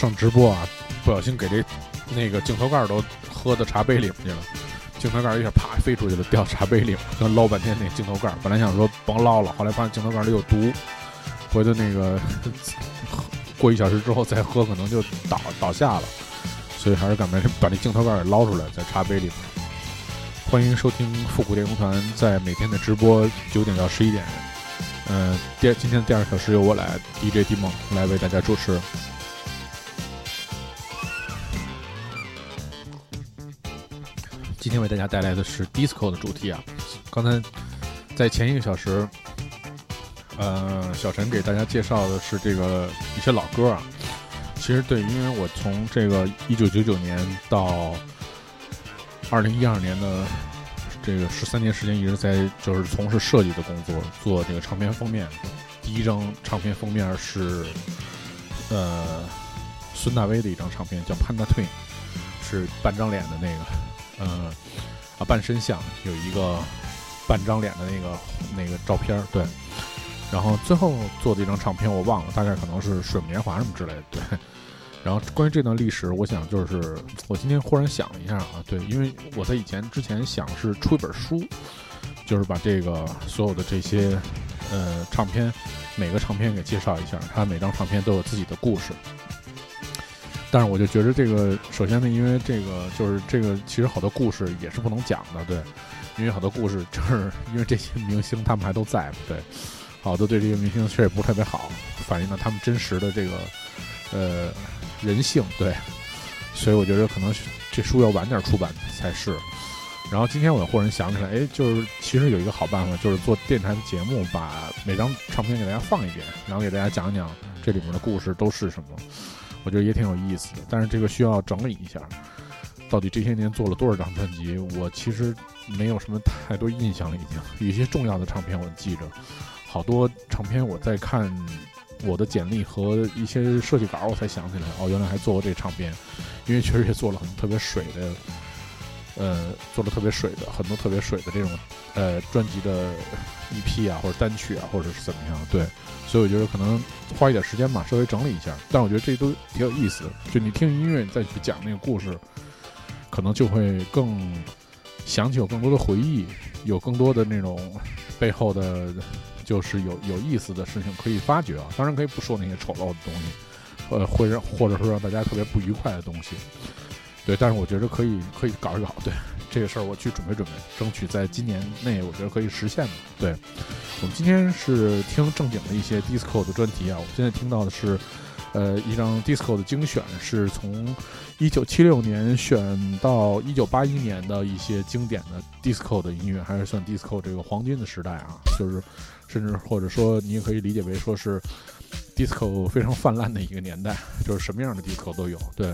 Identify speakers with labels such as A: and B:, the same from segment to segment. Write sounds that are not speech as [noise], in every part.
A: 上直播啊，不小心给这那个镜头盖都喝到茶杯里面去了，镜头盖一下啪飞出去了，掉茶杯里，跟捞半天那镜头盖。本来想说甭捞了，后来发现镜头盖里有毒，回头那个过一小时之后再喝，可能就倒倒下了。所以还是赶快把这镜头盖给捞出来，在茶杯里面。欢迎收听复古电工团在每天的直播九点到十一点。嗯，第今天的第二小时由我来 DJ 迪梦来为大家主持。今天为大家带来的是 disco 的主题啊。刚才在前一个小时，呃，小陈给大家介绍的是这个一些老歌啊。其实对，因为我从这个一九九九年到二零一二年的这个十三年时间，一直在就是从事设计的工作，做这个唱片封面。第一张唱片封面是呃孙大威的一张唱片，叫《Panda Twin》，是半张脸的那个，嗯啊半身像，有一个半张脸的那个那个照片，对。然后最后做的一张唱片我忘了，大概可能是水木年华什么之类的，对。然后关于这段历史，我想就是我今天忽然想了一下啊，对，因为我在以前之前想是出一本书，就是把这个所有的这些呃唱片每个唱片给介绍一下，它每张唱片都有自己的故事。但是我就觉得这个，首先呢，因为这个就是这个其实好多故事也是不能讲的，对，因为好多故事就是因为这些明星他们还都在，对，好多对这些明星确实也不是特别好，反映了他们真实的这个呃。人性对，所以我觉得可能这书要晚点出版才是。然后今天我忽然想起来，哎，就是其实有一个好办法，就是做电台的节目，把每张唱片给大家放一遍，然后给大家讲讲这里面的故事都是什么。我觉得也挺有意思的。但是这个需要整理一下，到底这些年做了多少张专辑，我其实没有什么太多印象了。已经有一些重要的唱片我记着，好多唱片我在看。我的简历和一些设计稿，我才想起来，哦，原来还做过这唱片，因为确实也做了很特别水的，呃，做的特别水的很多特别水的这种，呃，专辑的 EP 啊，或者单曲啊，或者是怎么样，对，所以我觉得可能花一点时间吧，稍微整理一下，但我觉得这都挺有意思的，就你听音乐再去讲那个故事，可能就会更想起有更多的回忆，有更多的那种背后的。就是有有意思的事情可以发掘啊，当然可以不说那些丑陋的东西，呃，会让或者说让大家特别不愉快的东西，对，但是我觉得可以可以搞一搞，对这个事儿我去准备准备，争取在今年内我觉得可以实现的。对我们今天是听正经的一些 disco 的专题啊，我们现在听到的是。呃，一张 disco 的精选是从一九七六年选到一九八一年的一些经典的 disco 的音乐，还是算 disco 这个黄金的时代啊，就是甚至或者说你也可以理解为说是 disco 非常泛滥的一个年代，就是什么样的 disco 都有，对。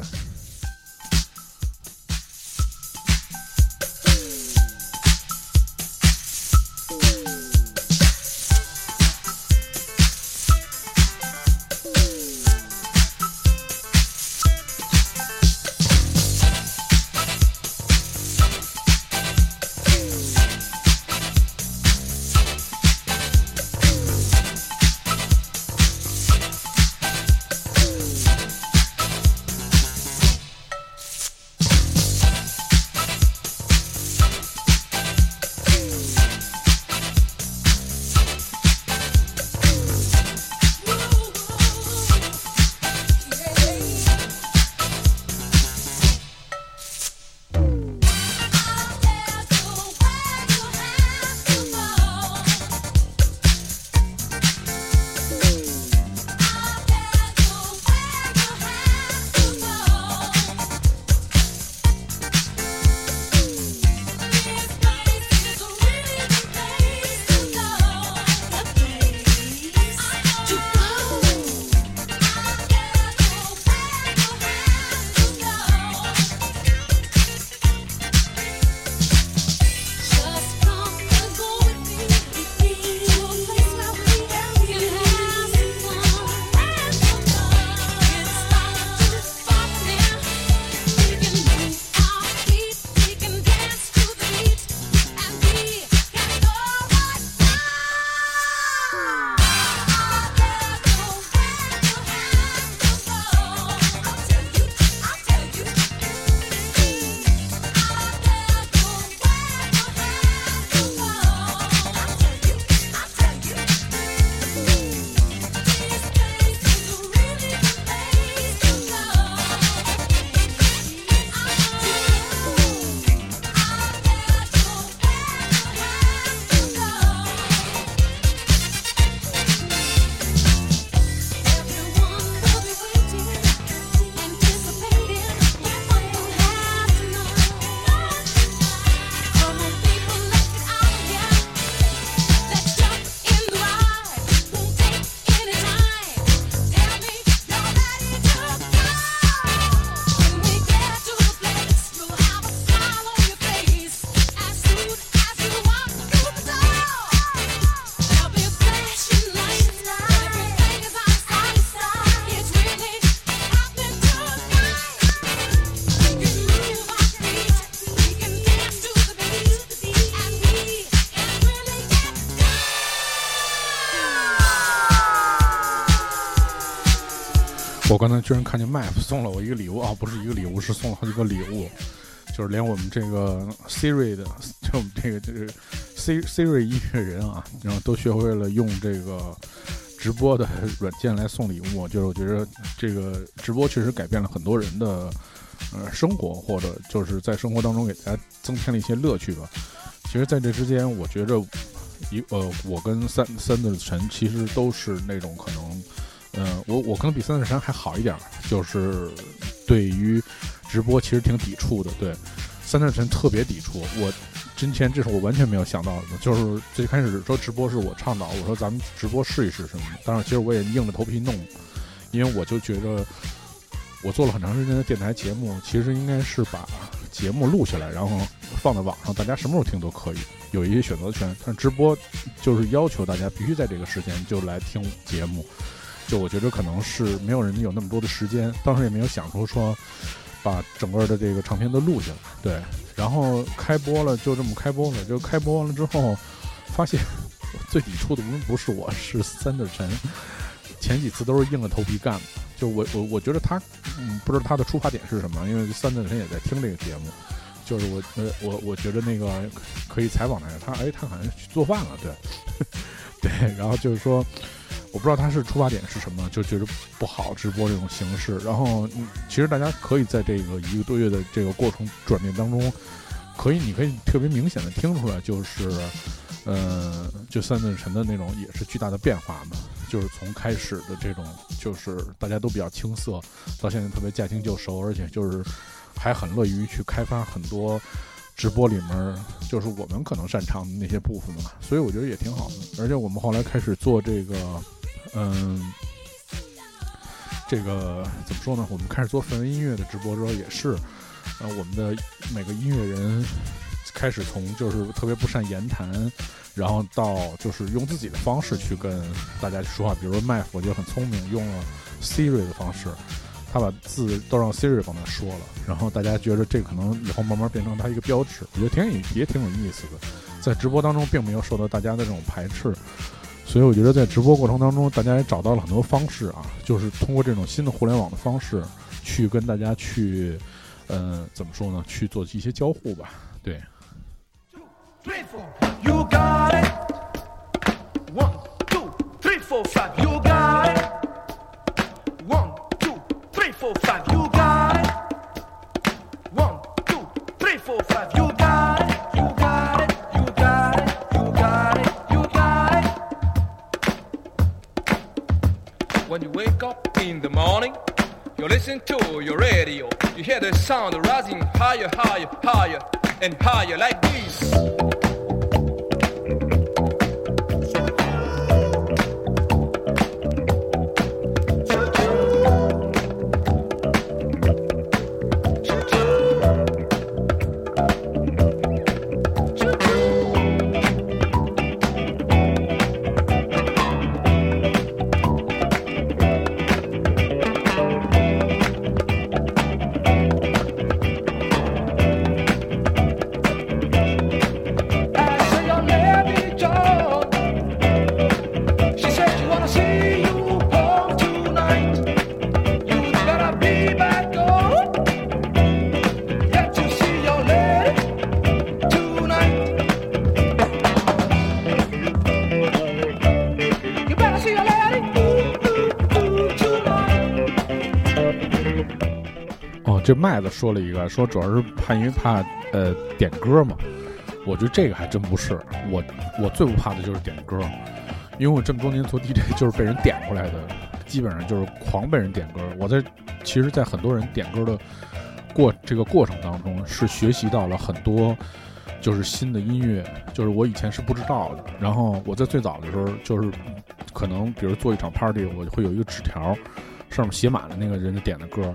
A: 我刚才居然看见 Map 送了我一个礼物啊，不是一个礼物，是送了好几个礼物，就是连我们这个 Siri 的，就我们这个这个 C Siri 音乐人啊，然后都学会了用这个直播的 [laughs] 软件来送礼物。就是我觉得这个直播确实改变了很多人的呃生活，或者就是在生活当中给大家增添了一些乐趣吧。其实，在这之间，我觉着一呃，我跟三三的神其实都是那种可能。嗯，我我可能比三四神还好一点，就是对于直播其实挺抵触的。对，三四神特别抵触。我今天这是我完全没有想到的，就是最开始说直播是我倡导，我说咱们直播试一试什么的。当然，其实我也硬着头皮弄，因为我就觉得我做了很长时间的电台节目，其实应该是把节目录下来，然后放在网上，大家什么时候听都可以，有一些选择权。但直播就是要求大家必须在这个时间就来听节目。就我觉得可能是没有人有那么多的时间，当时也没有想出说把整个的这个唱片都录下来，对，然后开播了，就这么开播了。就开播完了之后，发现 [laughs] 最抵触的不是我，是三的神。[laughs] 前几次都是硬着头皮干的。就我我我觉得他，嗯，不知道他的出发点是什么，因为三的神也在听这个节目。就是我呃我我觉得那个可以采访他，他哎他好像去做饭了，对，[laughs] 对，然后就是说。我不知道他是出发点是什么，就觉得不好直播这种形式。然后，其实大家可以在这个一个多月的这个过程转变当中，可以，你可以特别明显的听出来，就是，呃，就三顿神的那种也是巨大的变化嘛。就是从开始的这种，就是大家都比较青涩，到现在特别驾轻就熟，而且就是还很乐于去开发很多直播里面就是我们可能擅长的那些部分嘛。所以我觉得也挺好的。而且我们后来开始做这个。嗯，这个怎么说呢？我们开始做氛围音乐的直播之后，也是，呃，我们的每个音乐人开始从就是特别不善言谈，然后到就是用自己的方式去跟大家去说话。比如说麦弗就很聪明，用了 Siri 的方式，他把字都让 Siri 帮他说了，然后大家觉得这可能以后慢慢变成他一个标志，我觉得挺也挺有意思的，在直播当中并没有受到大家的这种排斥。所以我觉得在直播过程当中，大家也找到了很多方式啊，就是通过这种新的互联网的方式，去跟大家去，呃，怎么说呢？去做一些交互吧。对。
B: When you wake up in the morning, you listen to your radio. You hear the sound rising higher, higher, higher, and higher like this.
A: 这麦子说了一个，说主要是怕因为怕呃点歌嘛，我觉得这个还真不是，我我最不怕的就是点歌，因为我这么多年做 DJ 就是被人点过来的，基本上就是狂被人点歌。我在其实，在很多人点歌的过这个过程当中，是学习到了很多就是新的音乐，就是我以前是不知道的。然后我在最早的时候，就是可能比如做一场 party，我会有一个纸条，上面写满了那个人家点的歌。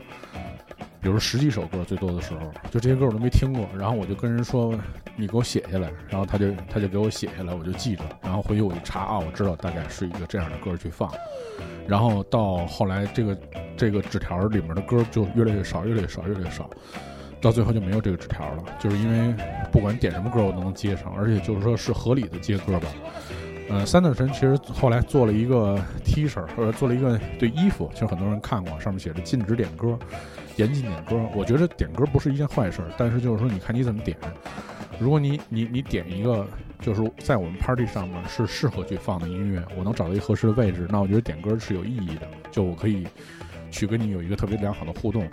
A: 比如十几首歌，最多的时候，就这些歌我都没听过。然后我就跟人说：“你给我写下来。”然后他就他就给我写下来，我就记着。然后回去我一查啊，我知道大概是一个这样的歌去放。然后到后来，这个这个纸条里面的歌就越来越少，越来越少，越来越少。到最后就没有这个纸条了，就是因为不管点什么歌我都能接上，而且就是说是合理的接歌吧。呃，三段神其实后来做了一个 T 恤，或者做了一个对衣服，其实很多人看过，上面写着“禁止点歌，严禁点歌”。我觉得点歌不是一件坏事，但是就是说，你看你怎么点。如果你你你点一个，就是在我们 party 上面是适合去放的音乐，我能找到一个合适的位置，那我觉得点歌是有意义的，就我可以去跟你有一个特别良好的互动。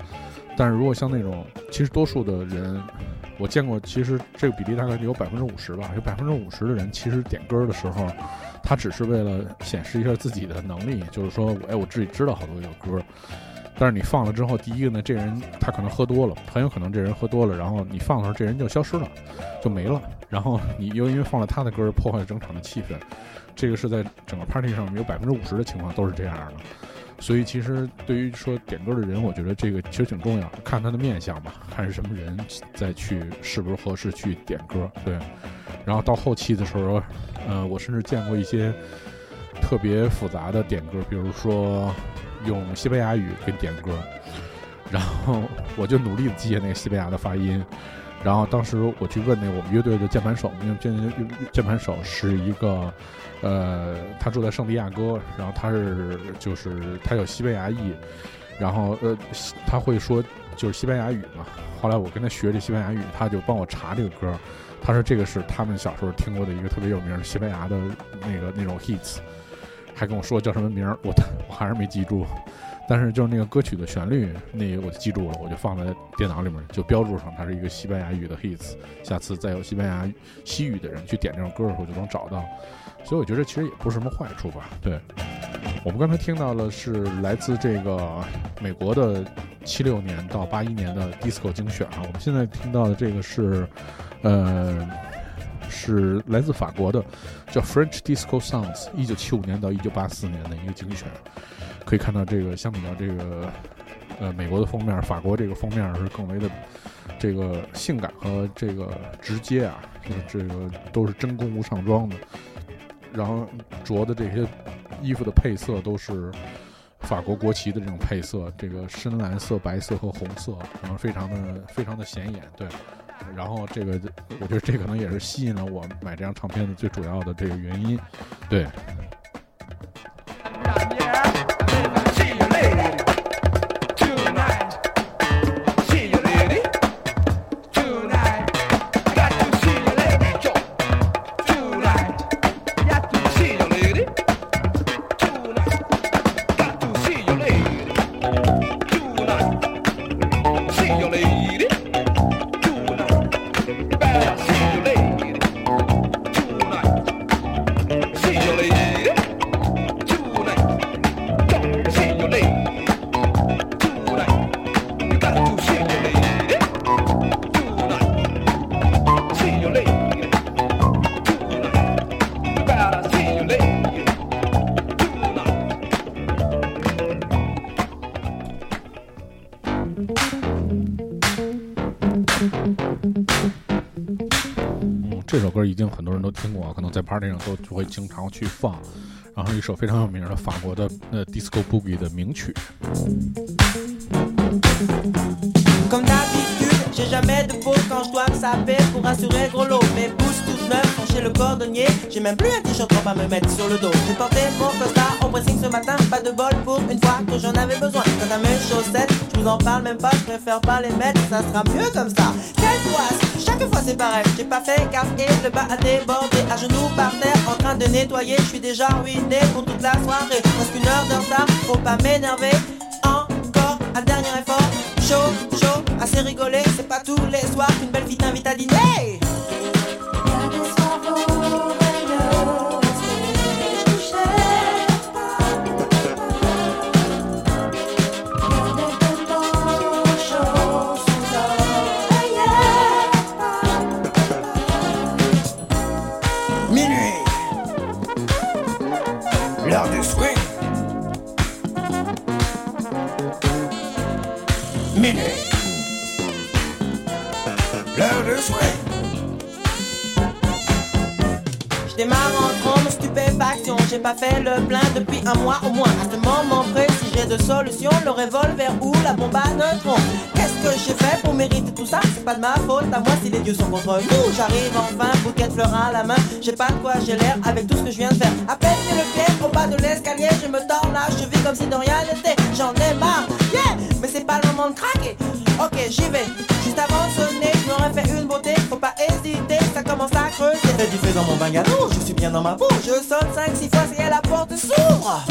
A: 但是如果像那种，其实多数的人。我见过，其实这个比例大概有百分之五十吧。有百分之五十的人，其实点歌的时候，他只是为了显示一下自己的能力，就是说，哎，我自己知道好多有歌。但是你放了之后，第一个呢，这人他可能喝多了，很有可能这人喝多了，然后你放的时候，这人就消失了，就没了。然后你又因为放了他的歌，破坏了整场的气氛。这个是在整个 [laughs] party 上面有百分之五十的情况都是这样的。所以其实对于说点歌的人，我觉得这个其实挺重要，看他的面相吧，看是什么人再去是不是合适去点歌。对，然后到后期的时候，呃，我甚至见过一些特别复杂的点歌，比如说用西班牙语给你点歌，然后我就努力的记下那个西班牙的发音。然后当时我去问那个我们乐队的键盘手，因为键键盘手是一个，呃，他住在圣地亚哥，然后他是就是他有西班牙裔，然后呃他会说就是西班牙语嘛。后来我跟他学这西班牙语，他就帮我查这个歌，他说这个是他们小时候听过的一个特别有名的西班牙的那个那种 hits，还跟我说叫什么名儿，我 [laughs] 我还是没记住。但是就是那个歌曲的旋律，那我就记住了，我就放在电脑里面，就标注上它是一个西班牙语的 hits。下次再有西班牙西语的人去点这首歌的时候，就能找到。所以我觉得其实也不是什么坏处吧。对，我们刚才听到的是来自这个美国的七六年到八一年的 disco 精选啊。我们现在听到的这个是，呃，是来自法国的，叫 French Disco Sounds，一九七五年到一九八四年的一个精选。可以看到，这个相比较这个，呃，美国的封面，法国这个封面是更为的这个性感和这个直接啊，这个这个都是真功夫上妆的，然后着的这些衣服的配色都是法国国旗的这种配色，这个深蓝色、白色和红色，可能非常的非常的显眼，对。然后这个，我觉得这可能也是吸引了我买这张唱片的最主要的这个原因，对。很多人都听过，可能在 party 上都就会经常去放，然后一首非常有名的法国的呃 disco boogie 的名曲。
C: 19, chez le cordonnier. J'ai même plus un t-shirt trop à me mettre sur le dos. J'ai porté mon costard au pressing ce matin, pas de bol pour une fois que j'en avais besoin. Quant à mes chaussettes, je vous en parle même pas, je préfère pas les mettre, ça sera mieux comme ça. Quelle poisse, chaque fois c'est pareil. J'ai pas fait gaffe et le bas a débordé, à genoux par terre, en train de nettoyer. Je suis déjà ruiné pour toute la soirée. Presque une heure de retard, faut pas m'énerver. Encore un dernier effort, chaud, chaud, assez rigolé. C'est pas tous les soirs qu'une belle fille t'invite à dîner. J'ai pas fait le plein depuis un mois au moins. À ce moment précis, j'ai de solutions le revolver ou la bombe à neutrons. Qu'est-ce que j'ai fait pour mériter tout ça? C'est pas de ma faute, à moi si les dieux sont contre nous. J'arrive enfin, bouquet de fleurs à la main. J'ai pas de quoi j'ai l'air avec tout ce que je viens de faire. À peine le pied au bas de l'escalier, je me tords là, je vis comme si de rien n'était. J'en ai marre, yeah, mais c'est pas le moment de craquer. Ok, j'y vais. Je m'aurais fait une beauté. Faut pas hésiter, ça commence à creuser. Fais du feu dans mon bungalow, je suis bien dans ma peau. Je sonne 5-6 fois, c'est la porte s'ouvre.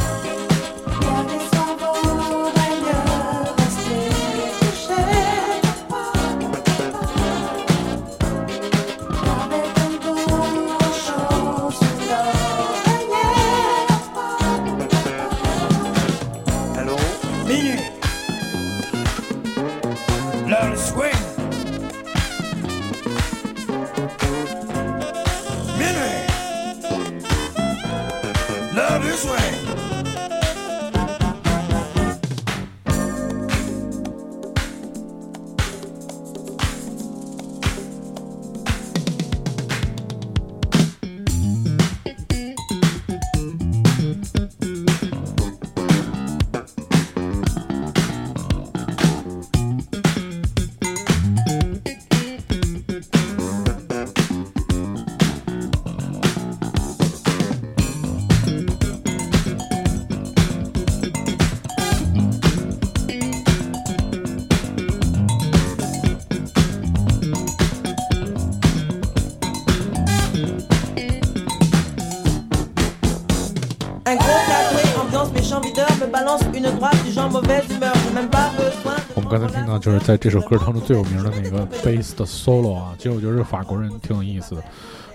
A: 我们刚才听到就是在这首歌当中最有名的那个贝斯的 solo 啊，其实我觉得法国人挺有意思的。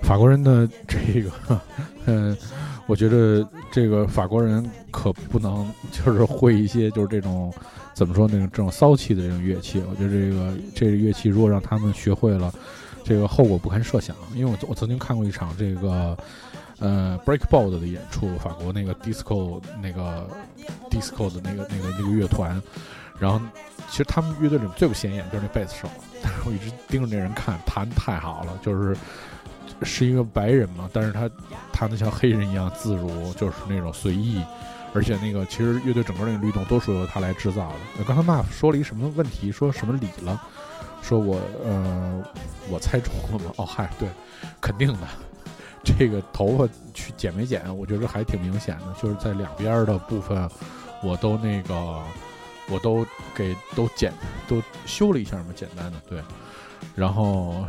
A: 法国人的这个，嗯，我觉得这个法国人可不能就是会一些就是这种怎么说那种这种骚气的这种乐器。我觉得这个这个乐器如果让他们学会了，这个后果不堪设想。因为我我曾经看过一场这个呃 breakboard 的演出，法国那个 disco 那个 disco 的那个那个那个乐团，然后其实他们乐队里面最不显眼就是那贝斯手，但是我一直盯着那人看，弹太好了，就是是一个白人嘛，但是他弹的像黑人一样自如，就是那种随意，而且那个其实乐队整个那个律动都是由他来制造的。刚才 m a 说了一什么问题，说什么理了，说我呃我猜中了吗？哦嗨，对，肯定的。[laughs] 这个头发去剪没剪，我觉得还挺明显的，就是在两边的部分，我都那个，我都给都剪都修了一下嘛，简单的对。然后，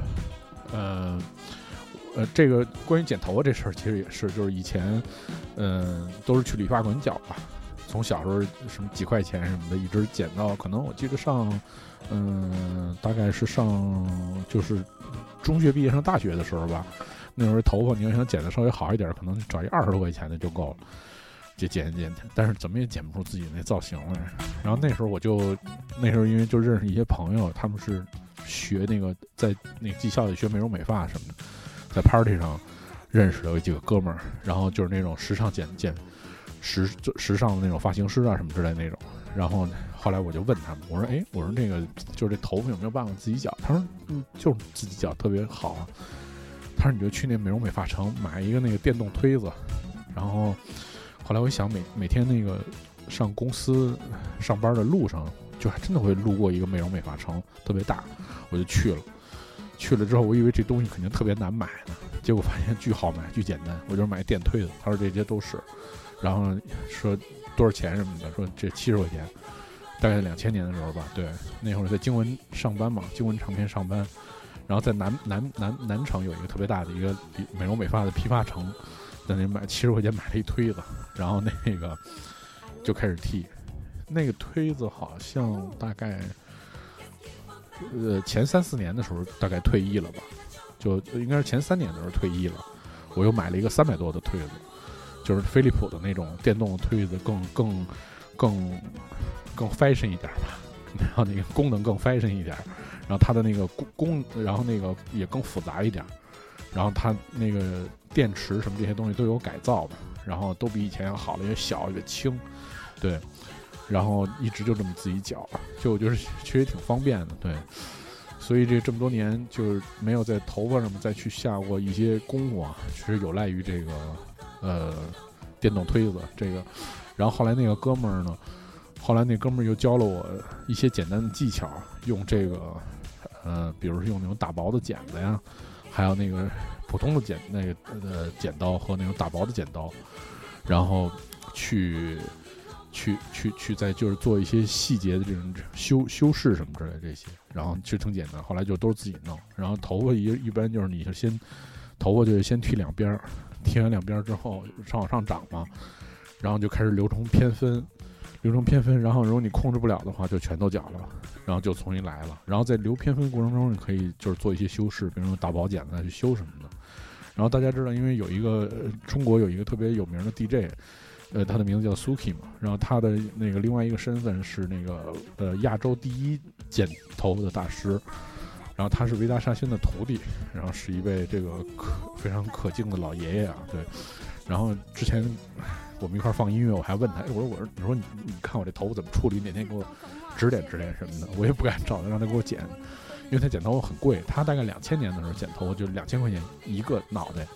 A: 呃，呃，这个关于剪头发这事儿，其实也是，就是以前，嗯、都是去理发馆剪吧。从小时候什么几块钱什么的，一直剪到可能我记得上，嗯、大概是上就是中学毕业上大学的时候吧。那时候头发你要想剪的稍微好一点，可能找一二十多块钱的就够了，就剪一剪，但是怎么也剪不出自己那造型来。然后那时候我就，那时候因为就认识一些朋友，他们是学那个在那个技校里学美容美发什么的，在 party 上认识的有几个哥们儿，然后就是那种时尚剪剪时时尚的那种发型师啊什么之类那种。然后后来我就问他们，我说：“哎，我说那个就是这头发有没有办法自己剪？”他说：“嗯，就是自己剪特别好。”他说：“你就去那美容美发城买一个那个电动推子。”然后后来我一想，每每天那个上公司上班的路上，就还真的会路过一个美容美发城，特别大，我就去了。去了之后，我以为这东西肯定特别难买呢，结果发现巨好买，巨简单。我就是买电推子，他说这些都是，然后说多少钱什么的，说这七十块钱，大概两千年的时候吧。对，那会儿在经文上班嘛，经文唱片上班。然后在南南南南城有一个特别大的一个美容美发的批发城，在那买七十块钱买了一推子，然后那个就开始剃。那个推子好像大概呃前三四年的时候大概退役了吧，就应该是前三年的时候退役了。我又买了一个三百多的推子，就是飞利浦的那种电动推子，更更更更 fashion 一点吧，然后那个功能更 fashion 一点。然后它的那个功功，然后那个也更复杂一点，然后它那个电池什么这些东西都有改造的，然后都比以前要好了，也小也轻，对，然后一直就这么自己绞，就我觉得其实挺方便的，对，所以这这么多年就是没有在头发上面再去下过一些功夫啊，其实有赖于这个呃电动推子这个，然后后来那个哥们儿呢。后来那哥们儿又教了我一些简单的技巧，用这个，呃，比如是用那种打薄的剪子呀，还有那个普通的剪那个呃剪刀和那种打薄的剪刀，然后去去去去再就是做一些细节的这种修修饰什么之类这些，然后其实挺简单。后来就都是自己弄，然后头发一一般就是你就先头发就是先剃两边儿，剃完两边儿之后上往上长嘛，然后就开始留成偏分。留成偏分，然后如果你控制不了的话，就全都绞了，然后就重新来了。然后在留偏分过程中，你可以就是做一些修饰，比如说打薄剪子去修什么的。然后大家知道，因为有一个、呃中国有一个特别有名的 DJ，呃，他的名字叫 Suki 嘛，然后他的那个另外一个身份是那个呃亚洲第一剪头发的大师，然后他是维达沙欣的徒弟，然后是一位这个可非常可敬的老爷爷啊，对。然后之前我们一块儿放音乐，我还问他，哎，我说我说你说你你看我这头发怎么处理？哪天给我指点指点什么的，我也不敢找他让他给我剪，因为他剪头发很贵，他大概两千年的时候剪头发就两千块钱一个脑袋，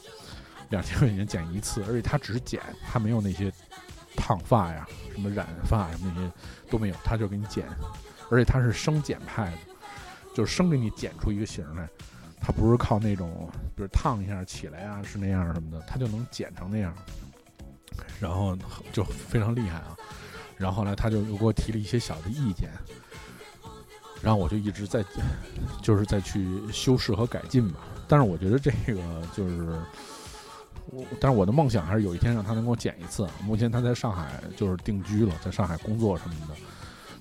A: 两千块钱剪一次，而且他只是剪，他没有那些烫发呀、什么染发什么那些都没有，他就给你剪，而且他是生剪派的，就是生给你剪出一个型来。他不是靠那种，比如烫一下起来啊，是那样什么的，他就能剪成那样，然后就非常厉害啊。然后后来他就又给我提了一些小的意见，然后我就一直在，[laughs] 就是在去修饰和改进吧。但是我觉得这个就是我，但是我的梦想还是有一天让他能给我剪一次。目前他在上海就是定居了，在上海工作什么的，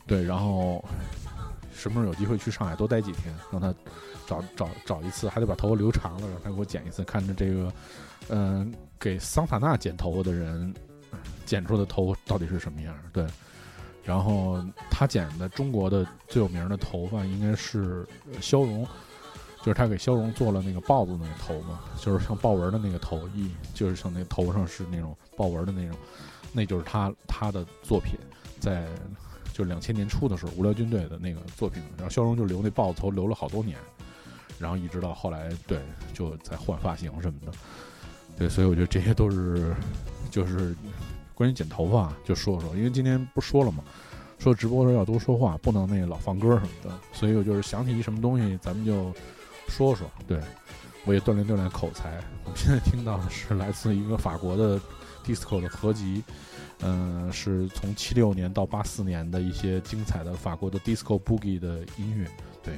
A: 对，然后什么时候有机会去上海多待几天，让他。找找找一次，还得把头发留长了，让他给我剪一次，看着这个，嗯、给桑塔纳剪头发的人剪出的头发到底是什么样？对，然后他剪的中国的最有名的头发应该是呃肖荣，就是他给肖荣做了那个豹子那个头嘛，就是像豹纹的那个头一，就是像那头上是那种豹纹的那种，那就是他他的作品，在就两千年初的时候，无聊军队的那个作品，然后肖荣就留那豹子头留了好多年。然后一直到后来，对，就在换发型什么的，对，所以我觉得这些都是，就是关于剪头发就说说，因为今天不说了嘛，说直播的时候要多说话，不能那个老放歌什么的，所以我就是想起一什么东西，咱们就说说，对，我也锻炼锻炼口才。我现在听到的是来自一个法国的 disco 的合集，嗯、是从七六年到八四年的一些精彩的法国的 disco boogie 的音乐，对。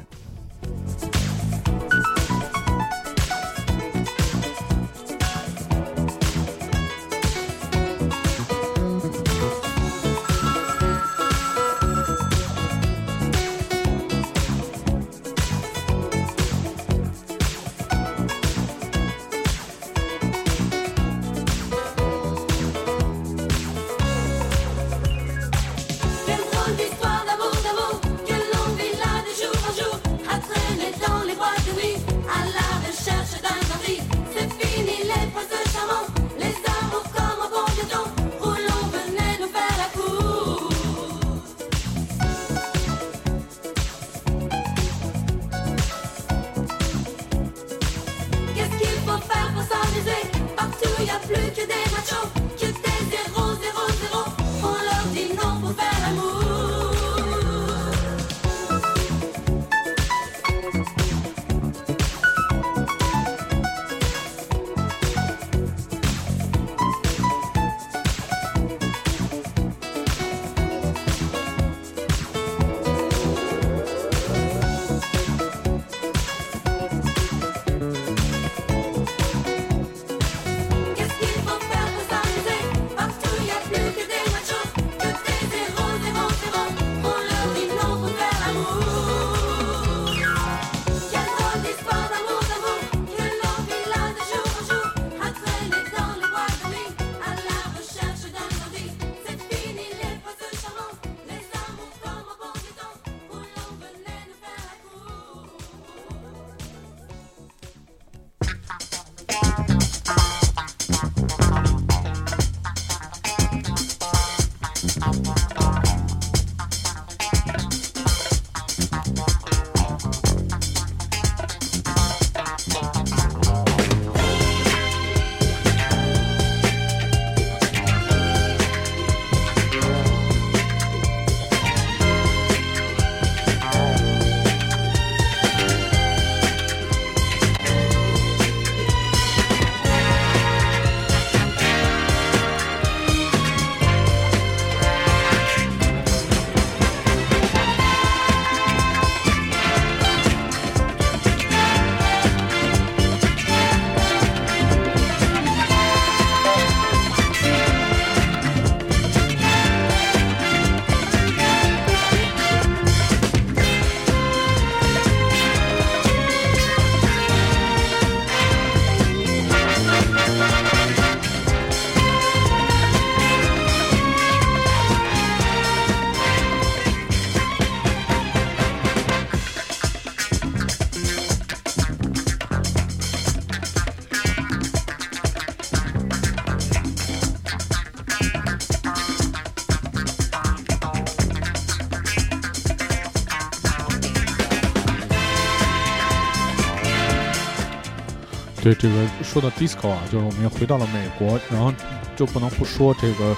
A: 对这个说到 disco 啊，就是我们又回到了美国，然后就不能不说这个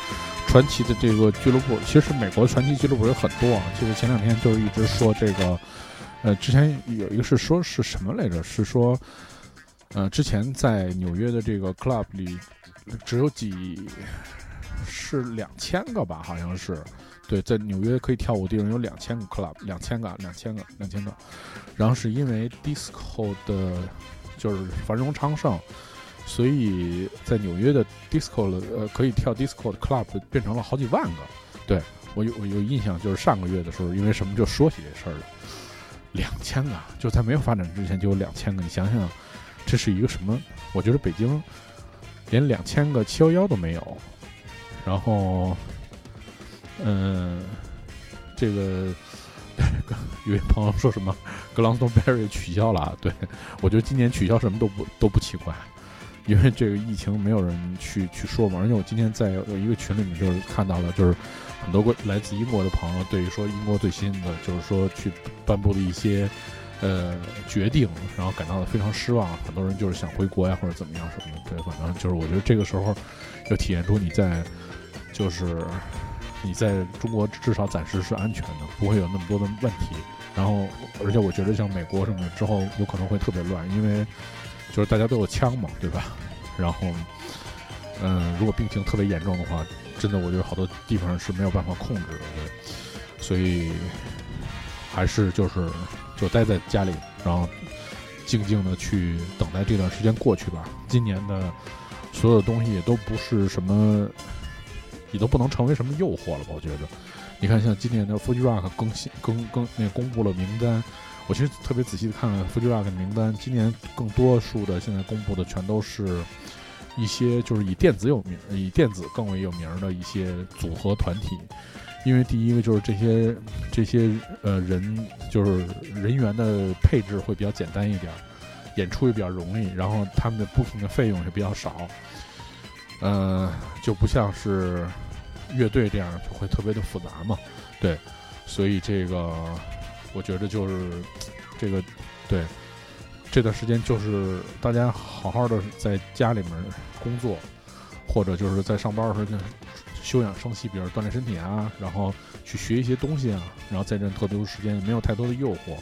A: 传奇的这个俱乐部。其实美国传奇俱乐部有很多啊，就是前两天就是一直说这个，呃，之前有一个是说是什么来着？是说，呃，之前在纽约的这个 club 里只有几是两千个吧，好像是。对，在纽约可以跳舞地方有两千个 club，两千个，两千个，两千个。然后是因为 disco 的，就是繁荣昌盛，所以在纽约的 disco，呃，可以跳 disco 的 club 变成了好几万个。对我有我有印象，就是上个月的时候，因为什么就说起这事儿了，两千个，就在没有发展之前就有两千个。你想想，这是一个什么？我觉得北京连两千个七幺幺都没有，然后。嗯，这个有位朋友说什么格朗 r 贝 y 取消了？对我觉得今年取消什么都不都不奇怪，因为这个疫情没有人去去说嘛。而且我今天在有一个群里面就是看到了，就是很多国来自英国的朋友对于说英国最新的就是说去颁布的一些呃决定，然后感到了非常失望。很多人就是想回国呀或者怎么样什么的。对，反正就是我觉得这个时候就体现出你在就是。你在中国至少暂时是安全的，不会有那么多的问题。然后，而且我觉得像美国什么的之后有可能会特别乱，因为就是大家都有枪嘛，对吧？然后，嗯，如果病情特别严重的话，真的我觉得好多地方是没有办法控制的。所以，还是就是就待在家里，然后静静的去等待这段时间过去吧。今年的所有的东西也都不是什么。你都不能成为什么诱惑了吧？我觉得，你看，像今年的 Fuji Rock 更新更更那公布了名单，我其实特别仔细的看了 Fuji Rock 的名单，今年更多数的现在公布的全都是一些就是以电子有名、以电子更为有名的一些组合团体，因为第一个就是这些这些呃人就是人员的配置会比较简单一点，演出也比较容易，然后他们的 booking 的费用也比较少。嗯，就不像是乐队这样，就会特别的复杂嘛。对，所以这个我觉得就是这个对这段时间，就是大家好好的在家里面工作，或者就是在上班的时候就休养生息，比如锻炼身体啊，然后去学一些东西啊，然后在这特别多时间也没有太多的诱惑。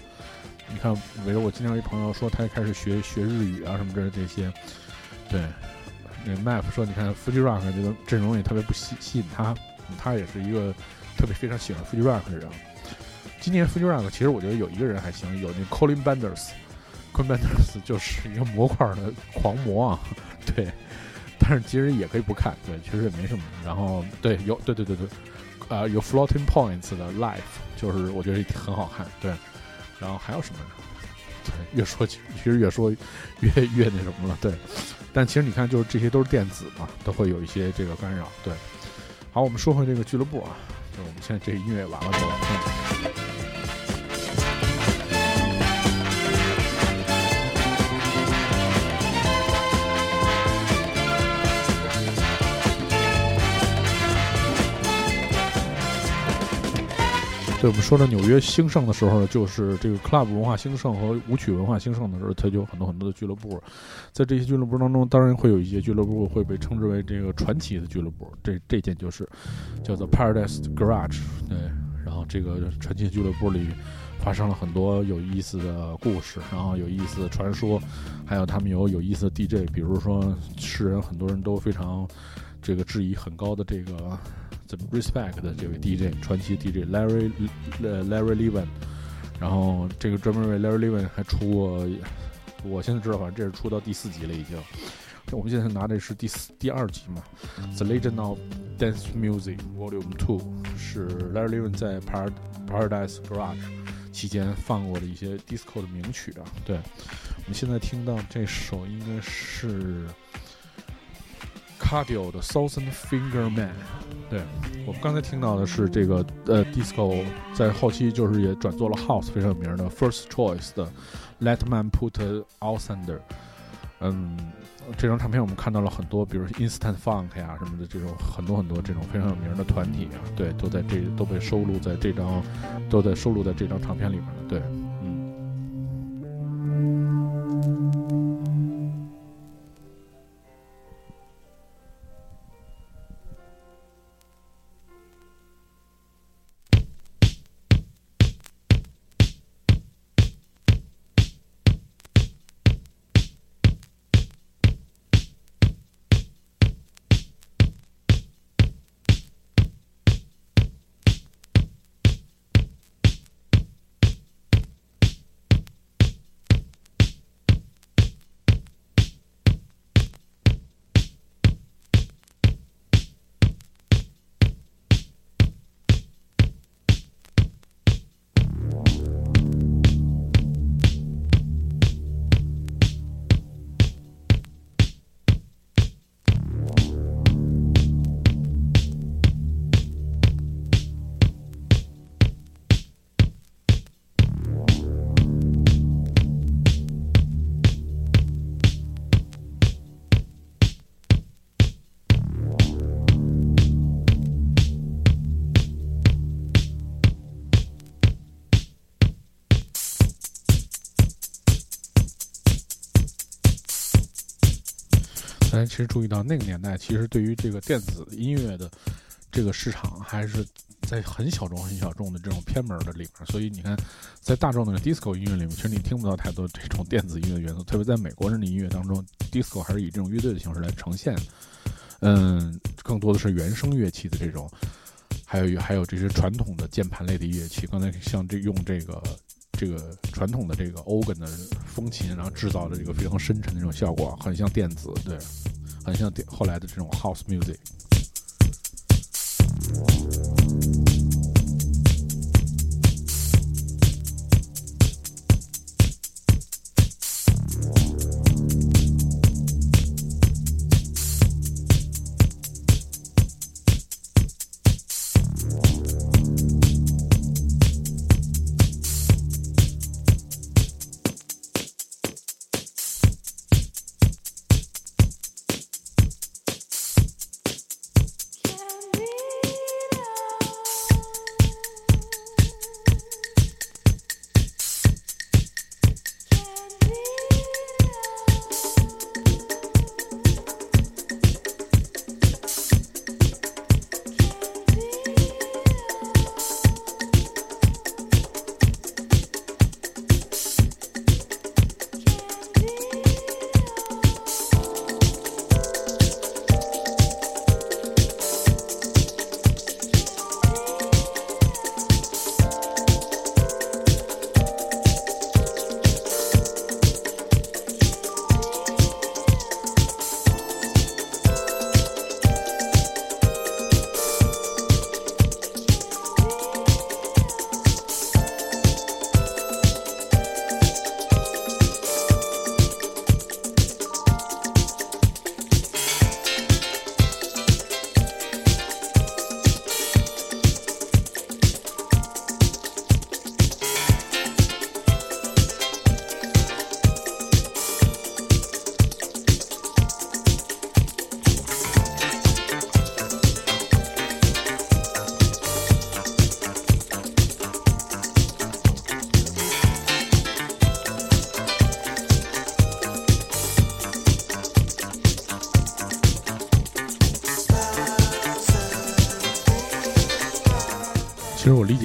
A: 你看，比如我经常一朋友说，他开始学学日语啊什么这这些，对。那 Map 说：“你看 Fuji Rock 这个阵容也特别不吸吸引他，他也是一个特别非常喜欢 Fuji Rock 的人。今年 Fuji Rock 其实我觉得有一个人还行，有那 Colin Benders，Colin Benders [laughs] 就是一个模块的狂魔啊，对。但是其实也可以不看，对，其实也没什么。然后对，有对对对对，啊，有 Floating Points 的 Life，就是我觉得很好看，对。然后还有什么？对，越说其实越说越越那什么了，对。”但其实你看，就是这些都是电子嘛，都会有一些这个干扰。对，好，我们说回这个俱乐部啊，就我们现在这音乐完了之后。对我们说的纽约兴盛的时候，就是这个 club 文化兴盛和舞曲文化兴盛的时候，它就有很多很多的俱乐部。在这些俱乐部当中，当然会有一些俱乐部会被称之为这个传奇的俱乐部。这这件就是叫做 Paradise Garage。对，然后这个传奇俱乐部里发生了很多有意思的故事，然后有意思的传说，还有他们有有意思的 DJ，比如说世人很多人都非常这个质疑很高的这个。Respect 的这位 DJ 传奇 DJ Larry 呃 Larry Levin，然后这个专门为 Larry Levin 还出过，我现在知道好像这是出到第四集了已经。我们现在拿的是第四第二集嘛，The Legend of Dance Music Volume Two 是 Larry Levin 在 Paradise Garage 期间放过的一些 disco 的名曲啊。对，我们现在听到这首应该是。Cardio 的 Thousand Finger Man，对我们刚才听到的是这个呃 Disco，在后期就是也转做了 House 非常有名的 First Choice 的 Let Man Put Out Thunder，嗯，这张唱片我们看到了很多，比如 Instant Funk 呀什么的这种很多很多这种非常有名的团体啊，对，都在这都被收录在这张，都在收录在这张唱片里面了，对。嗯大家其实注意到那个年代，其实对于这个电子音乐的这个市场还是在很小众、很小众的这种偏门的里面。所以你看，在大众的 disco 音乐里面，其实你听不到太多这种电子音乐元素。特别在美国人的音乐当中，disco 还是以这种乐队的形式来呈现。嗯，更多的是原声乐器的这种，还有还有这些传统的键盘类的乐器。刚才像这用这个这个传统的这个 organ 的风琴，然后制造的这个非常深沉的这种效果，很像电子，对，很像电后来的这种 house music。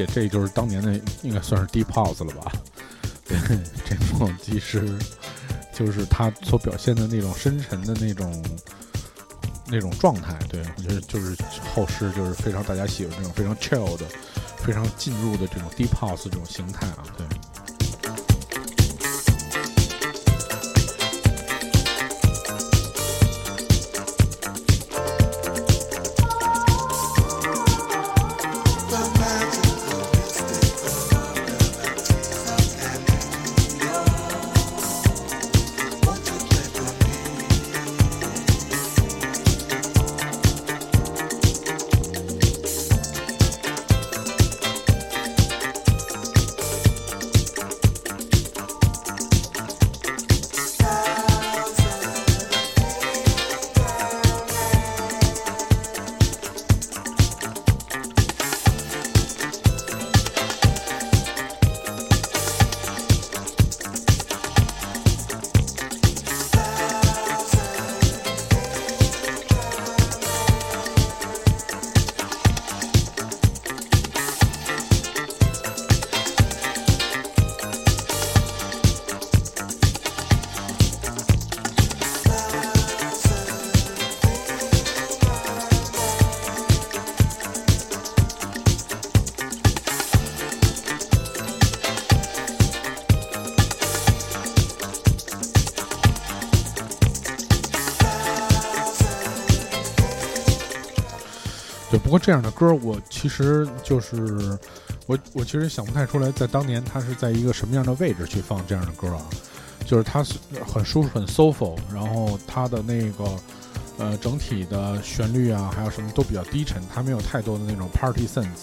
A: 这就是当年的应该算是 deep house 了吧？对，[laughs] 这种其实就是他所表现的那种深沉的那种那种状态。对我觉得就是后世就是非常大家喜欢这种非常 chill 的、非常进入的这种 deep house 这种形态啊。不过这样的歌，我其实就是我，我其实想不太出来，在当年他是在一个什么样的位置去放这样的歌啊？就是它是很舒服、很 sof，然后它的那个呃整体的旋律啊，还有什么都比较低沉，它没有太多的那种 party sense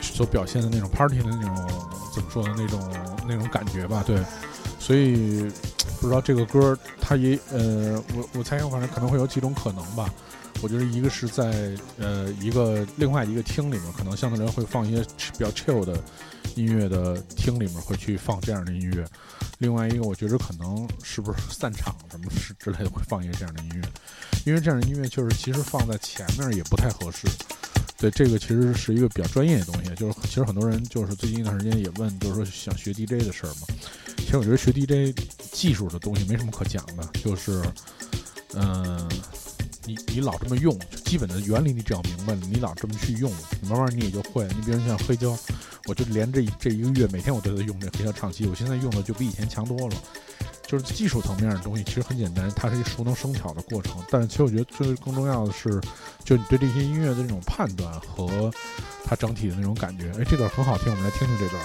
A: 所表现的那种 party 的那种怎么说呢？那种那种感觉吧，对。所以不知道这个歌，它也呃，我我猜想，反正可能会有几种可能吧。我觉得一个是在呃一个另外一个厅里面，可能相对来说会放一些比较 chill 的音乐的厅里面会去放这样的音乐。另外一个，我觉得可能是不是 [laughs] 散场什么是之类的会放一些这样的音乐，因为这样的音乐就是其实放在前面也不太合适。对，这个其实是一个比较专业的东西，就是其实很多人就是最近一段时间也问，就是说想学 DJ 的事儿嘛。其实我觉得学 DJ 技术的东西没什么可讲的，就是嗯。你你老这么用，基本的原理你只要明白了，你老这么去用，你慢慢你也就会。你比如像黑胶，我就连这这一个月每天我都在用这黑胶唱机，我现在用的就比以前强多了。就是技术层面的东西其实很简单，它是一熟能生巧的过程。但是其实我觉得最更重要的是，就你对这些音乐的这种判断和它整体的那种感觉。哎，这段很好听，我们来听听这段。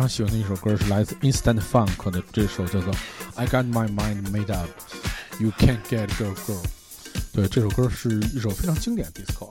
A: 常喜欢的一首歌，是来自 Instant Funk 的这首叫做《I Got My Mind Made Up》，You Can't Get Girl Girl。对，这首歌是一首非常经典的 disco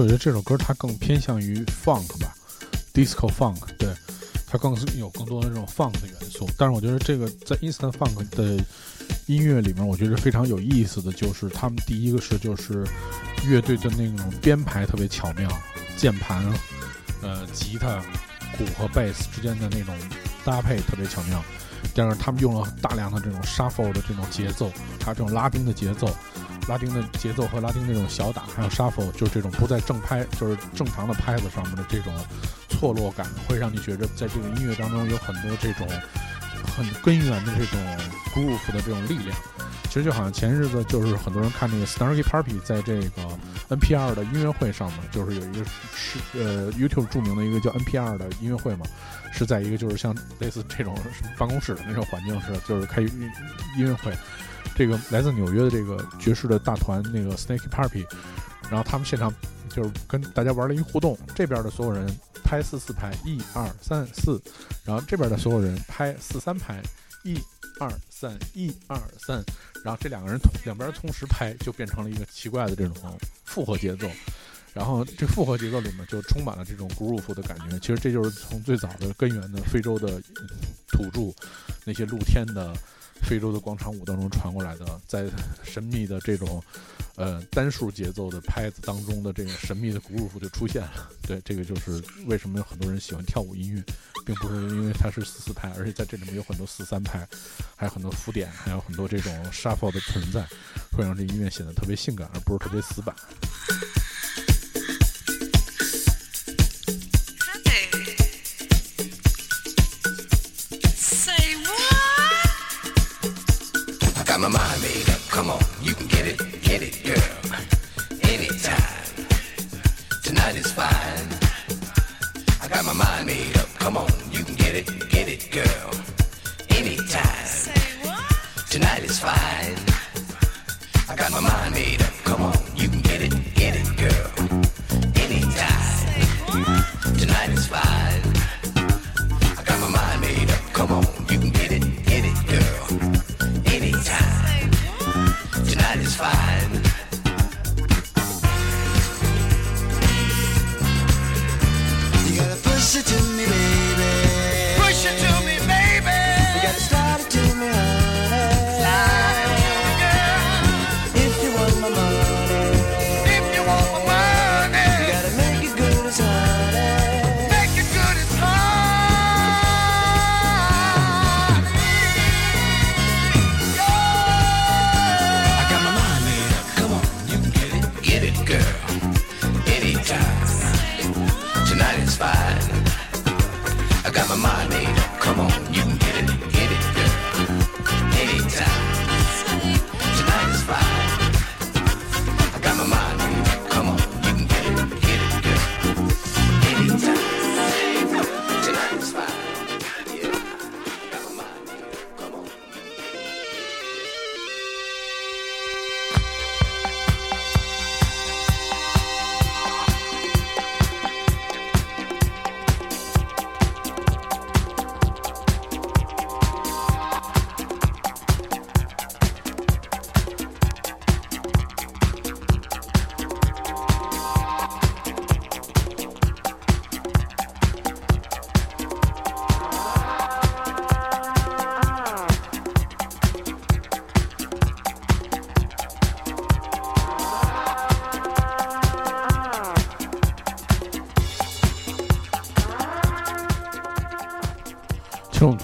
A: 我觉得这首歌它更偏向于 funk 吧，disco funk，对，它更是有更多的这种 funk 的元素。但是我觉得这个在 instant funk 的音乐里面，我觉得非常有意思的就是他们第一个是就是乐队的那种编排特别巧妙，键盘、呃吉他、鼓和贝斯之间的那种搭配特别巧妙。第二，他们用了大量的这种 shuffle 的这种节奏，还有这种拉丁的节奏。拉丁的节奏和拉丁那种小打，还有 shuffle，就是这种不在正拍，就是正常的拍子上面的这种错落感，会让你觉得在这个音乐当中有很多这种很根源的这种 groove 的这种力量。其实就好像前日子就是很多人看那个 Starkey Party 在这个 NPR 的音乐会上面，就是有一个是呃 YouTube 著名的一个叫 NPR 的音乐会嘛，是在一个就是像类似这种办公室的那种环境似的，就是开音乐会。这个来自纽约的这个爵士的大团那个 Snakey Party，然后他们现场就是跟大家玩了一互动，这边的所有人拍四四拍，一二三四，然后这边的所有人拍四三拍，一二三，一二三，然后这两个人同两边同时拍，就变成了一个奇怪的这种复合节奏。然后这复合节奏里面就充满了这种 groove 的感觉。其实这就是从最早的根源的非洲的土著那些露天的非洲的广场舞当中传过来的，在神秘的这种呃单数节奏的拍子当中的这个神秘的 groove 就出现了。对，这个就是为什么有很多人喜欢跳舞音乐，并不是因为它是四四拍，而且在这里面有很多四三拍，还有很多浮点，还有很多这种 shuffle 的存在，会让这音乐显得特别性感，而不是特别死板。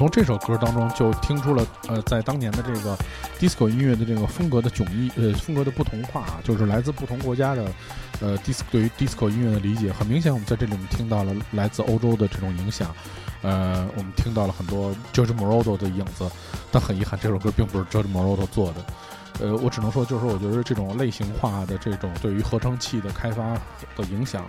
A: 从这首歌当中就听出了，呃，在当年的这个 disco 音乐的这个风格的迥异，呃，风格的不同化啊，就是来自不同国家的，呃，disco 对于 disco 音乐的理解。很明显，我们在这里面听到了来自欧洲的这种影响，呃，我们听到了很多 George Moroder 的影子，但很遗憾，这首歌并不是 George Moroder 做的。呃，我只能说，就是，我觉得这种类型化的这种对于合成器的开发的影响，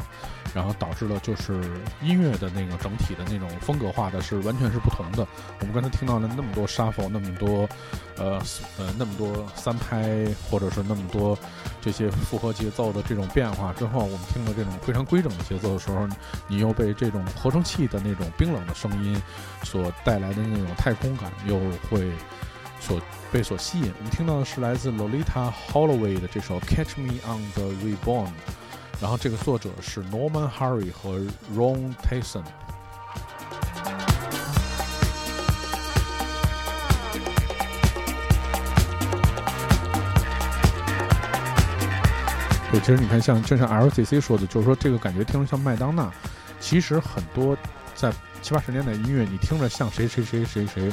A: 然后导致了就是音乐的那个整体的那种风格化的是完全是不同的。我们刚才听到了那么多 shuffle，那么多呃呃那么多三拍，或者是那么多这些复合节奏的这种变化之后，我们听了这种非常规整的节奏的时候，你又被这种合成器的那种冰冷的声音所带来的那种太空感又会所被所吸引。我们听到的是来自 Lolita Holloway 的这首《Catch Me on the Rebound》，然后这个作者是 Norman Harry 和 Ron Tyson。对，其实你看像，就像 LCC 说的，就是说这个感觉听着像麦当娜，其实很多在七八十年代音乐，你听着像谁谁谁谁谁，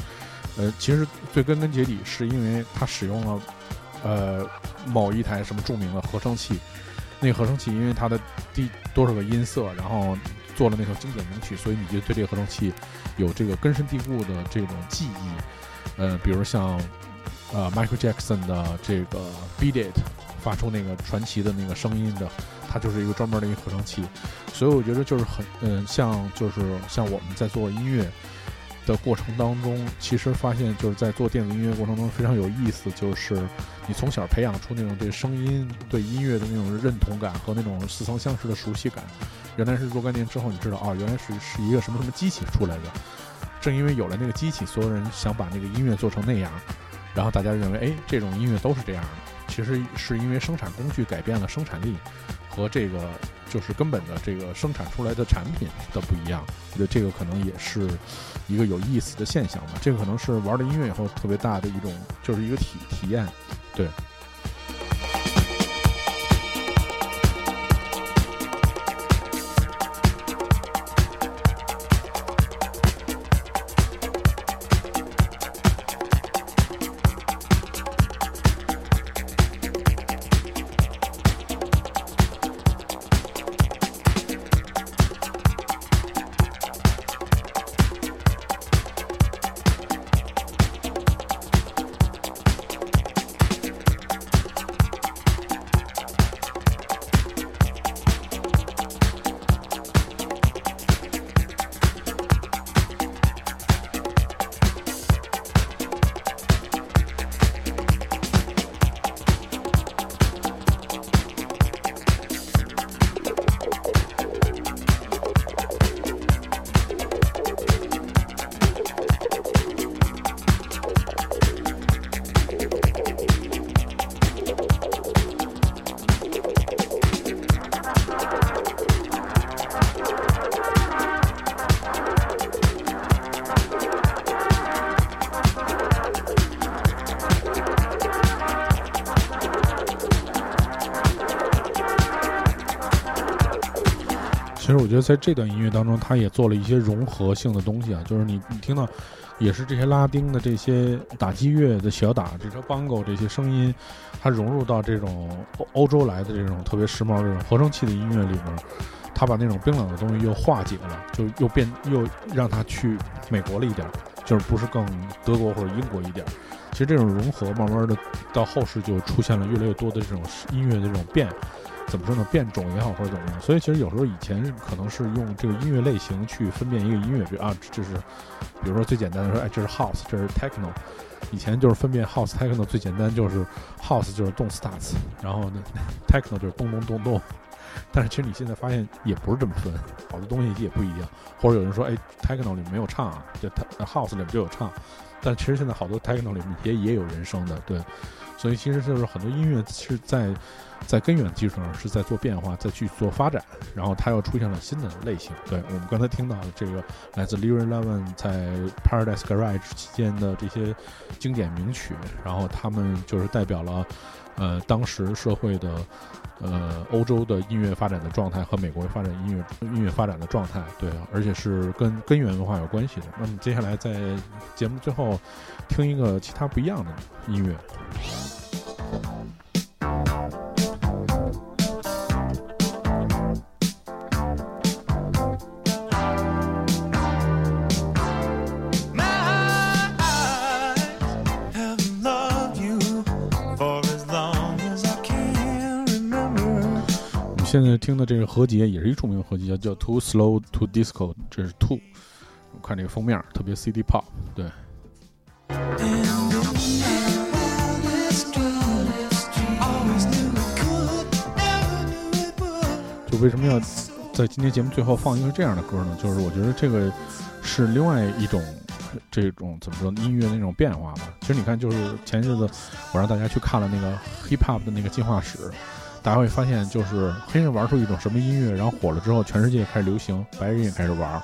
A: 呃，其实最根根结底是因为它使用了呃某一台什么著名的合成器，那合成器因为它的第多少个音色，然后做了那首经典名曲，所以你就对这个合成器有这个根深蒂固的这种记忆。呃，比如像呃 Michael Jackson 的这个 Beat It 发出那个传奇的那个声音的，它就是一个专门的一个合成器。所以我觉得就是很嗯、像就是像我们在做音乐。的过程当中，其实发现就是在做电子音乐过程中非常有意思，就是你从小培养出那种对声音、对音乐的那种认同感和那种似曾相识的熟悉感。原来是若干年之后，你知道啊，原来是是一个什么什么机器出来的。正因为有了那个机器，所有人想把那个音乐做成那样，然后大家认为，哎，这种音乐都是这样的。其实是因为生产工具改变了生产力和这个就是根本的这个生产出来的产品的不一样。我觉得这个可能也是一个有意思的现象吧。这个可能是玩了音乐以后特别大的一种，就是一个体体验。对。我觉得在这段音乐当中，他也做了一些融合性的东西啊，就是你你听到，也是这些拉丁的这些打击乐的小打，这些 bongo 这些声音，它融入到这种欧欧洲来的这种特别时髦这种合成器的音乐里面，他把那种冰冷的东西又化解了，就又变又让它去美国了一点，就是不是更德国或者英国一点。其实这种融合，慢慢的到后世就出现了越来越多的这种音乐的这种变。怎么说呢？变种也好，或者怎么样？所以其实有时候以前可能是用这个音乐类型去分辨一个音乐，比如啊，这是，比如说最简单的说，哎，这是 house，这是 techno。以前就是分辨 house、techno 最简单就是 house 就是动 starts，然后呢 techno 就是咚咚咚咚。但是其实你现在发现也不是这么分，好多东西也不一样。或者有人说，哎，techno 里面没有唱啊，就 house 里面就有唱，但其实现在好多 techno 里面也也有人声的，对。所以其实就是很多音乐是在。在根源基础上是在做变化，再去做发展，然后它又出现了新的类型。对我们刚才听到的这个来自 Leroy Levin 在 Paradise Garage 期间的这些经典名曲，然后他们就是代表了呃当时社会的呃欧洲的音乐发展的状态和美国发展音乐音乐发展的状态。对，而且是跟根源文化有关系的。那么接下来在节目最后听一个其他不一样的音乐。现在听的这个合集也是一著名的合集，叫叫 Too Slow to Disco，这是 Too。我看这个封面特别 CD pop，对。就为什么要在今天节目最后放一个这样的歌呢？就是我觉得这个是另外一种这种怎么说音乐的那种变化吧。其实你看，就是前阵子我让大家去看了那个 Hip Hop 的那个进化史。大家会发现，就是黑人玩出一种什么音乐，然后火了之后，全世界开始流行，白人也开始玩，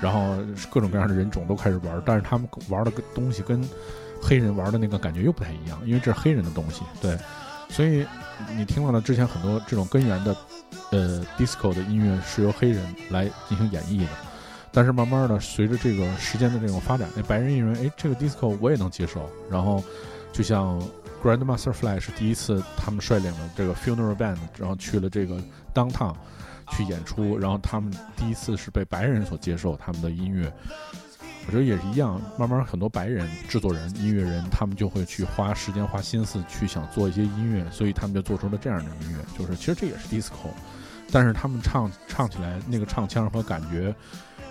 A: 然后各种各样的人种都开始玩，但是他们玩的东西跟黑人玩的那个感觉又不太一样，因为这是黑人的东西，对，所以你听到了之前很多这种根源的，呃，disco 的音乐是由黑人来进行演绎的，但是慢慢的随着这个时间的这种发展，那白人认为，哎，这个 disco 我也能接受，然后就像。Grandmaster Flash 第一次，他们率领了这个 Funeral Band，然后去了这个 Downtown 去演出，然后他们第一次是被白人所接受他们的音乐。我觉得也是一样，慢慢很多白人制作人、音乐人，他们就会去花时间、花心思去想做一些音乐，所以他们就做出了这样的音乐。就是其实这也是 Disco，但是他们唱唱起来那个唱腔和感觉，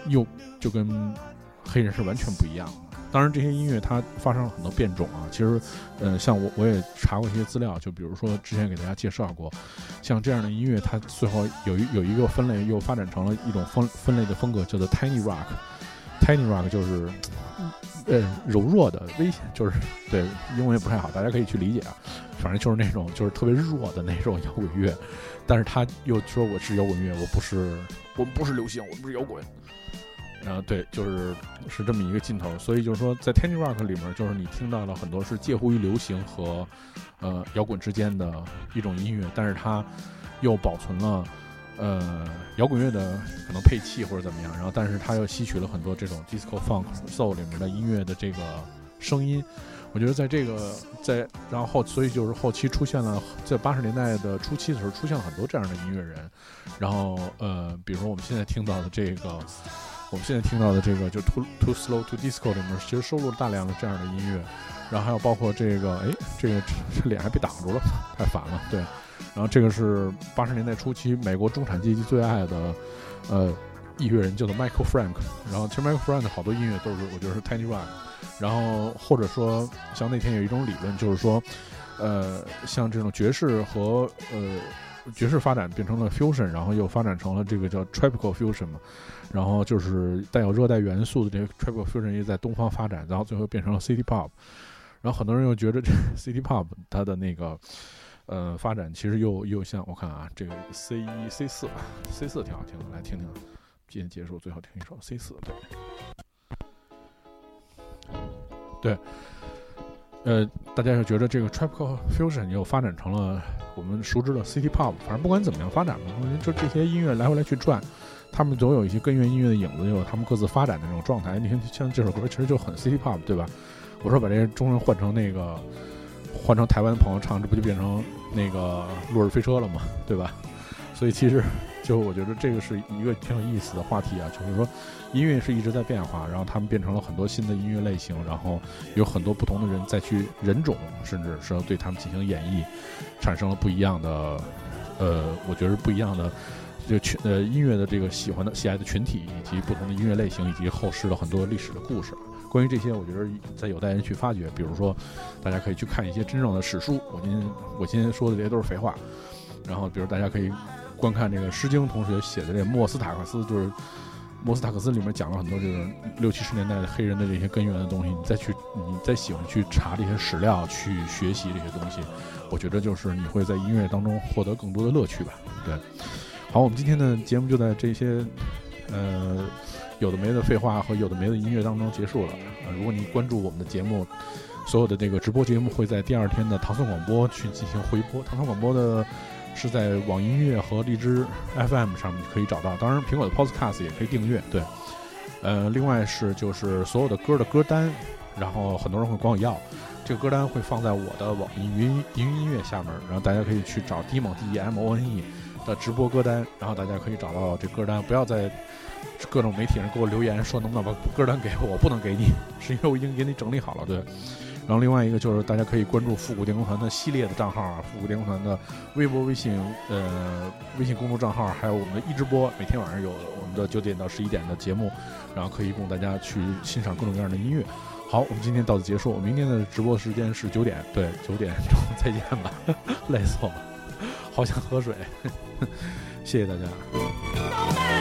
A: 又就跟黑人是完全不一样的。当然，这些音乐它发生了很多变种啊。其实，呃，像我我也查过一些资料，就比如说之前给大家介绍过，像这样的音乐，它最后有一有一个分类，又发展成了一种分分类的风格，叫做 Tiny Rock。Tiny Rock 就是呃柔弱的危险，就是对英文也不太好，大家可以去理解啊。反正就是那种就是特别弱的那种摇滚乐，但是他又说我是摇滚乐，我不是我们不是流行，我们是摇滚。然后对，就是是这么一个劲头，所以就是说，在 Tiny Rock 里面，就是你听到了很多是介乎于流行和呃摇滚之间的一种音乐，但是它又保存了呃摇滚乐的可能配器或者怎么样，然后但是它又吸取了很多这种 disco funk soul 里面的音乐的这个声音。我觉得在这个在然后，所以就是后期出现了，在八十年代的初期的时候，出现了很多这样的音乐人，然后呃，比如说我们现在听到的这个。我们现在听到的这个就 Too Too Slow to Disco 里面，其实收录了大量的这样的音乐，然后还有包括这个，哎，这个这脸还被挡住了，太烦了，对。然后这个是八十年代初期美国中产阶级最爱的，呃，音乐人叫做 Michael Frank。然后其实 Michael Frank 好多音乐都是我觉得是 Tiny Rock。然后或者说像那天有一种理论，就是说，呃，像这种爵士和呃爵士发展变成了 fusion，然后又发展成了这个叫 tropical fusion 嘛。然后就是带有热带元素的这个 tropical fusion 也在东方发展，然后最后变成了 city pop。然后很多人又觉得这 [laughs] city pop 它的那个呃发展其实又又像我看啊，这个 C 一 C 四 C 四挺好听的，来听听。今天结束最后听一首 C 四，对，对，呃，大家又觉得这个 tropical fusion 又发展成了我们熟知的 city pop。反正不管怎么样发展吧，我觉得就这些音乐来回来去转。他们总有一些根源音乐的影子，又有他们各自发展的那种状态。你看，像这首歌其实就很 City Pop，对吧？我说把这些中文换成那个，换成台湾的朋友唱，这不就变成那个《落日飞车》了吗？[laughs] 对吧？所以其实就我觉得这个是一个挺有意思的话题啊，就是说音乐是一直在变化，然后他们变成了很多新的音乐类型，然后有很多不同的人再去人种，甚至是对他们进行演绎，产生了不一样的，呃，我觉得不一样的。就群呃音乐的这个喜欢的喜爱的群体，以及不同的音乐类型，以及后世的很多历史的故事。关于这些，我觉得在有待人去发掘。比如说，大家可以去看一些真正的史书。我今天我今天说的这些都是废话。然后，比如大家可以观看这个《诗经》同学写的这《莫斯塔克斯》，就是《莫斯塔克斯》里面讲了很多这个六七十年代的黑人的这些根源的东西。你再去，你再喜欢去查这些史料，去学习这些东西，我觉得就是你会在音乐当中获得更多的乐趣吧。对。好，我们今天的节目就在这些，呃，有的没的废话和有的没的音乐当中结束了。呃，如果你关注我们的节目，所有的这个直播节目会在第二天的唐宋广播去进行回播。唐宋广播的是在网易音乐和荔枝 FM 上面可以找到，当然苹果的 Podcast 也可以订阅。对，呃，另外是就是所有的歌的歌单，然后很多人会管我要，这个歌单会放在我的网易云云音乐下面，然后大家可以去找 D 猛 D E M O N E。的直播歌单，然后大家可以找到这歌单，不要在各种媒体上给我留言说能不能把歌单给我，我不能给你，是因为我已经给你整理好了，对。然后另外一个就是大家可以关注复古电工团的系列的账号啊，复古电工团的微博、微信、呃微信公众账号，还有我们的一直播，每天晚上有我们的九点到十一点的节目，然后可以供大家去欣赏各种各样的音乐。好，我们今天到此结束，明天的直播时间是九点，对，九点钟再见吧，[laughs] 累死我了。好想喝水。[laughs] 谢谢大家。